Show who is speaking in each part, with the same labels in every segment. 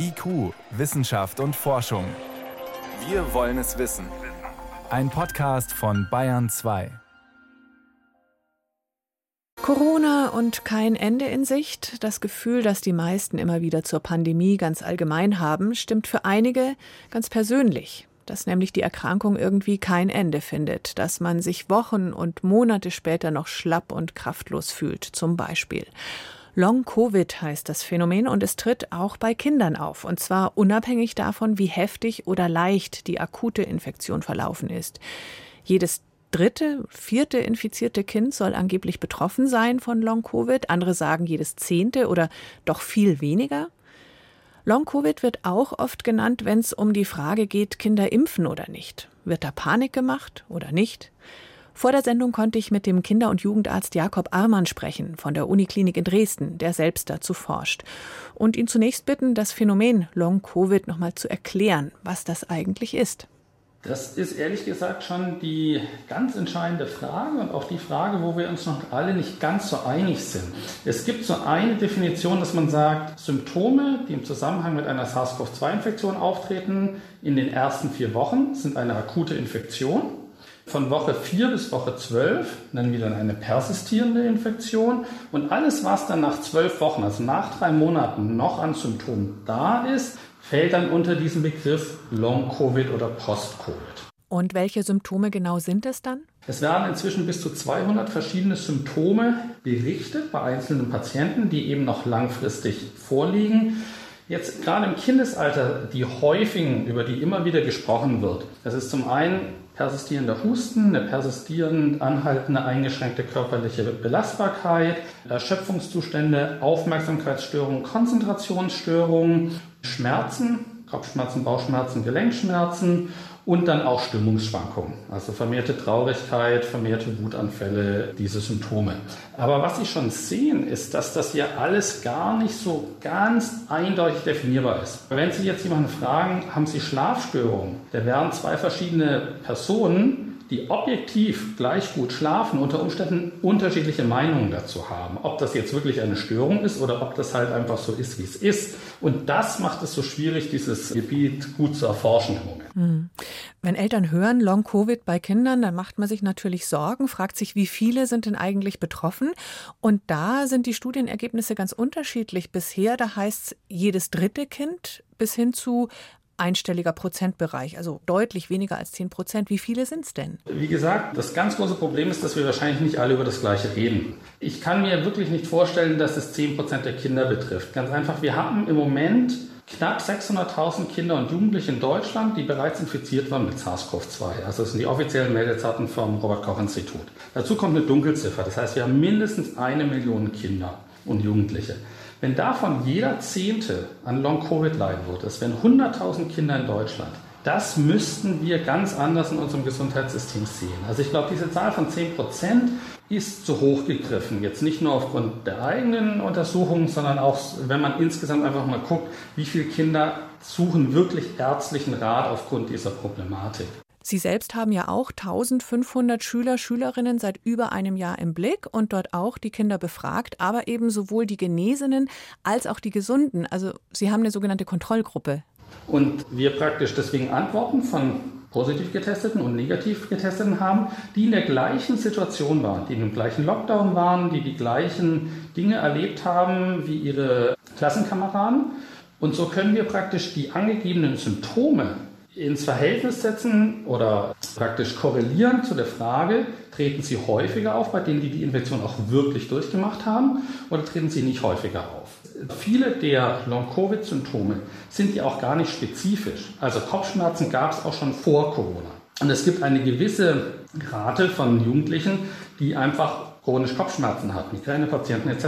Speaker 1: IQ, Wissenschaft und Forschung. Wir wollen es wissen. Ein Podcast von Bayern 2.
Speaker 2: Corona und kein Ende in Sicht. Das Gefühl, das die meisten immer wieder zur Pandemie ganz allgemein haben, stimmt für einige ganz persönlich. Dass nämlich die Erkrankung irgendwie kein Ende findet, dass man sich Wochen und Monate später noch schlapp und kraftlos fühlt, zum Beispiel. Long-Covid heißt das Phänomen und es tritt auch bei Kindern auf. Und zwar unabhängig davon, wie heftig oder leicht die akute Infektion verlaufen ist. Jedes dritte, vierte infizierte Kind soll angeblich betroffen sein von Long-Covid. Andere sagen jedes zehnte oder doch viel weniger. Long-Covid wird auch oft genannt, wenn es um die Frage geht, Kinder impfen oder nicht. Wird da Panik gemacht oder nicht? Vor der Sendung konnte ich mit dem Kinder- und Jugendarzt Jakob Armann sprechen von der Uniklinik in Dresden, der selbst dazu forscht. Und ihn zunächst bitten, das Phänomen Long-Covid nochmal zu erklären, was das eigentlich ist.
Speaker 3: Das ist ehrlich gesagt schon die ganz entscheidende Frage und auch die Frage, wo wir uns noch alle nicht ganz so einig sind. Es gibt so eine Definition, dass man sagt, Symptome, die im Zusammenhang mit einer SARS-CoV-2-Infektion auftreten, in den ersten vier Wochen sind eine akute Infektion. Von Woche 4 bis Woche 12 nennen wir dann eine persistierende Infektion. Und alles, was dann nach zwölf Wochen, also nach drei Monaten, noch an Symptomen da ist, fällt dann unter diesen Begriff Long-Covid oder Post-Covid.
Speaker 2: Und welche Symptome genau sind es dann?
Speaker 3: Es werden inzwischen bis zu 200 verschiedene Symptome berichtet bei einzelnen Patienten, die eben noch langfristig vorliegen. Jetzt gerade im Kindesalter die häufigen, über die immer wieder gesprochen wird. Das ist zum einen persistierender Husten, eine persistierend anhaltende eingeschränkte körperliche Belastbarkeit, Erschöpfungszustände, Aufmerksamkeitsstörungen, Konzentrationsstörungen, Schmerzen, Kopfschmerzen, Bauchschmerzen, Gelenkschmerzen und dann auch Stimmungsschwankungen, also vermehrte Traurigkeit, vermehrte Wutanfälle, diese Symptome. Aber was Sie schon sehen, ist, dass das ja alles gar nicht so ganz eindeutig definierbar ist. Wenn Sie jetzt jemanden fragen, haben Sie Schlafstörungen, da werden zwei verschiedene Personen die objektiv gleich gut schlafen, unter Umständen unterschiedliche Meinungen dazu haben. Ob das jetzt wirklich eine Störung ist oder ob das halt einfach so ist, wie es ist. Und das macht es so schwierig, dieses Gebiet gut zu erforschen im Moment. Hm.
Speaker 2: Wenn Eltern hören Long-Covid bei Kindern, dann macht man sich natürlich Sorgen, fragt sich, wie viele sind denn eigentlich betroffen? Und da sind die Studienergebnisse ganz unterschiedlich bisher. Da heißt es jedes dritte Kind bis hin zu einstelliger Prozentbereich, also deutlich weniger als 10 Prozent. Wie viele sind es denn?
Speaker 3: Wie gesagt, das ganz große Problem ist, dass wir wahrscheinlich nicht alle über das Gleiche reden. Ich kann mir wirklich nicht vorstellen, dass es 10 Prozent der Kinder betrifft. Ganz einfach, wir haben im Moment knapp 600.000 Kinder und Jugendliche in Deutschland, die bereits infiziert waren mit SARS-CoV-2. Also das sind die offiziellen Meldezeiten vom Robert-Koch-Institut. Dazu kommt eine Dunkelziffer. Das heißt, wir haben mindestens eine Million Kinder und Jugendliche. Wenn davon jeder Zehnte an Long-Covid leiden würde, das wären 100.000 Kinder in Deutschland. Das müssten wir ganz anders in unserem Gesundheitssystem sehen. Also ich glaube, diese Zahl von 10 Prozent ist zu hoch gegriffen. Jetzt nicht nur aufgrund der eigenen Untersuchungen, sondern auch, wenn man insgesamt einfach mal guckt, wie viele Kinder suchen wirklich ärztlichen Rat aufgrund dieser Problematik.
Speaker 2: Sie selbst haben ja auch 1500 Schüler, Schülerinnen seit über einem Jahr im Blick und dort auch die Kinder befragt, aber eben sowohl die Genesenen als auch die Gesunden. Also Sie haben eine sogenannte Kontrollgruppe.
Speaker 3: Und wir praktisch deswegen Antworten von positiv getesteten und negativ getesteten haben, die in der gleichen Situation waren, die im gleichen Lockdown waren, die die gleichen Dinge erlebt haben wie ihre Klassenkameraden. Und so können wir praktisch die angegebenen Symptome ins Verhältnis setzen oder praktisch korrelieren zu der Frage, treten sie häufiger auf bei denen, die die Infektion auch wirklich durchgemacht haben oder treten sie nicht häufiger auf. Viele der Long-Covid-Symptome sind ja auch gar nicht spezifisch. Also Kopfschmerzen gab es auch schon vor Corona. Und es gibt eine gewisse Rate von Jugendlichen, die einfach chronisch Kopfschmerzen hat, Migränepatienten etc.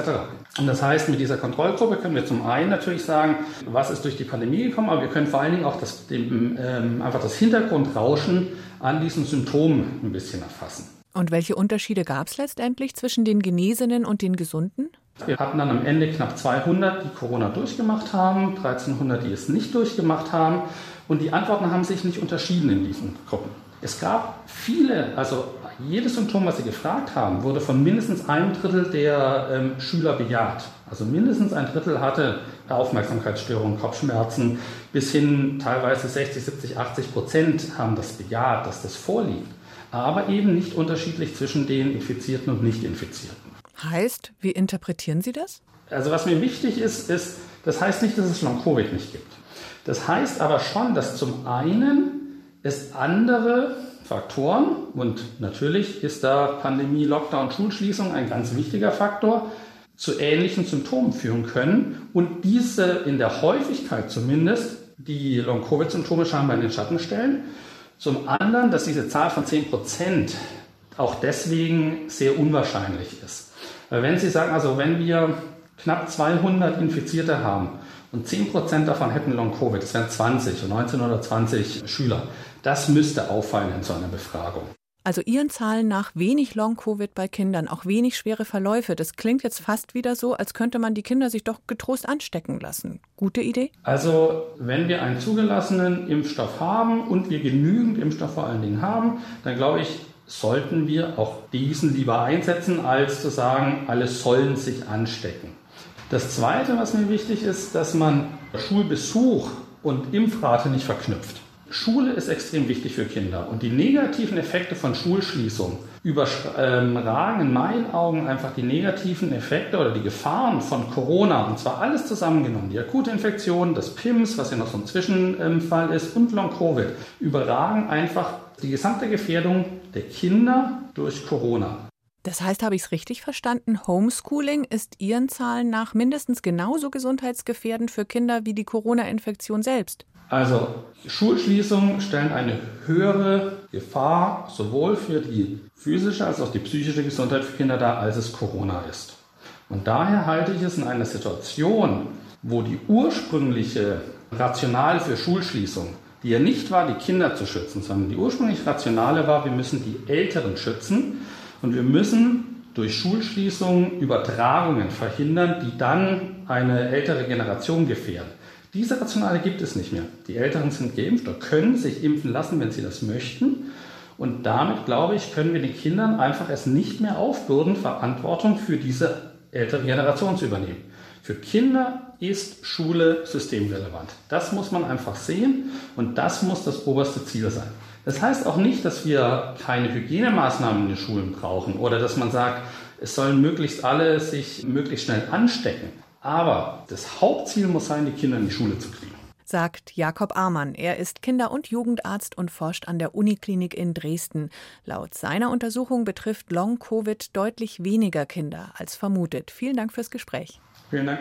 Speaker 3: Und das heißt, mit dieser Kontrollgruppe können wir zum einen natürlich sagen, was ist durch die Pandemie gekommen, aber wir können vor allen Dingen auch das, dem, ähm, einfach das Hintergrundrauschen an diesen Symptomen ein bisschen erfassen.
Speaker 2: Und welche Unterschiede gab es letztendlich zwischen den Genesenen und den Gesunden?
Speaker 3: Wir hatten dann am Ende knapp 200, die Corona durchgemacht haben, 1300, die es nicht durchgemacht haben. Und die Antworten haben sich nicht unterschieden in diesen Gruppen. Es gab viele, also jedes Symptom, was Sie gefragt haben, wurde von mindestens einem Drittel der ähm, Schüler bejaht. Also mindestens ein Drittel hatte Aufmerksamkeitsstörungen, Kopfschmerzen, bis hin teilweise 60, 70, 80 Prozent haben das bejaht, dass das vorliegt. Aber eben nicht unterschiedlich zwischen den Infizierten und Nicht-Infizierten.
Speaker 2: Heißt, wie interpretieren Sie das?
Speaker 3: Also was mir wichtig ist, ist, das heißt nicht, dass es Long-Covid nicht gibt. Das heißt aber schon, dass zum einen es andere Faktoren und natürlich ist da Pandemie, Lockdown, Schulschließung ein ganz wichtiger Faktor, zu ähnlichen Symptomen führen können und diese in der Häufigkeit zumindest die Long-Covid-Symptome scheinbar in den Schatten stellen. Zum anderen, dass diese Zahl von 10 Prozent auch deswegen sehr unwahrscheinlich ist. Wenn Sie sagen, also wenn wir knapp 200 Infizierte haben und 10 Prozent davon hätten Long-Covid, das wären 20 und 19 oder 20 Schüler, das müsste auffallen in so einer Befragung.
Speaker 2: Also Ihren Zahlen nach wenig Long-Covid bei Kindern, auch wenig schwere Verläufe. Das klingt jetzt fast wieder so, als könnte man die Kinder sich doch getrost anstecken lassen. Gute Idee?
Speaker 3: Also wenn wir einen zugelassenen Impfstoff haben und wir genügend Impfstoff vor allen Dingen haben, dann glaube ich, sollten wir auch diesen lieber einsetzen, als zu sagen, alle sollen sich anstecken. Das Zweite, was mir wichtig ist, dass man Schulbesuch und Impfrate nicht verknüpft. Schule ist extrem wichtig für Kinder und die negativen Effekte von Schulschließung überragen in meinen Augen einfach die negativen Effekte oder die Gefahren von Corona und zwar alles zusammengenommen. Die akute Infektion, das PIMS, was ja noch so ein Zwischenfall ist und Long-Covid überragen einfach die gesamte Gefährdung der Kinder durch Corona.
Speaker 2: Das heißt, habe ich es richtig verstanden? Homeschooling ist Ihren Zahlen nach mindestens genauso gesundheitsgefährdend für Kinder wie die Corona-Infektion selbst.
Speaker 3: Also Schulschließungen stellen eine höhere Gefahr sowohl für die physische als auch die psychische Gesundheit für Kinder dar, als es Corona ist. Und daher halte ich es in einer Situation, wo die ursprüngliche Rationale für Schulschließung, die ja nicht war, die Kinder zu schützen, sondern die ursprünglich Rationale war, wir müssen die Älteren schützen und wir müssen durch Schulschließungen Übertragungen verhindern, die dann eine ältere Generation gefährden. Diese Rationale gibt es nicht mehr. Die Älteren sind geimpft oder können sich impfen lassen, wenn sie das möchten. Und damit, glaube ich, können wir den Kindern einfach es nicht mehr aufbürden, Verantwortung für diese ältere Generation zu übernehmen. Für Kinder ist Schule systemrelevant. Das muss man einfach sehen und das muss das oberste Ziel sein. Das heißt auch nicht, dass wir keine Hygienemaßnahmen in den Schulen brauchen oder dass man sagt, es sollen möglichst alle sich möglichst schnell anstecken. Aber das Hauptziel muss sein, die Kinder in die Schule zu kriegen.
Speaker 2: Sagt Jakob Amann. Er ist Kinder- und Jugendarzt und forscht an der Uniklinik in Dresden. Laut seiner Untersuchung betrifft Long-Covid deutlich weniger Kinder als vermutet. Vielen Dank fürs Gespräch.
Speaker 3: 可以呢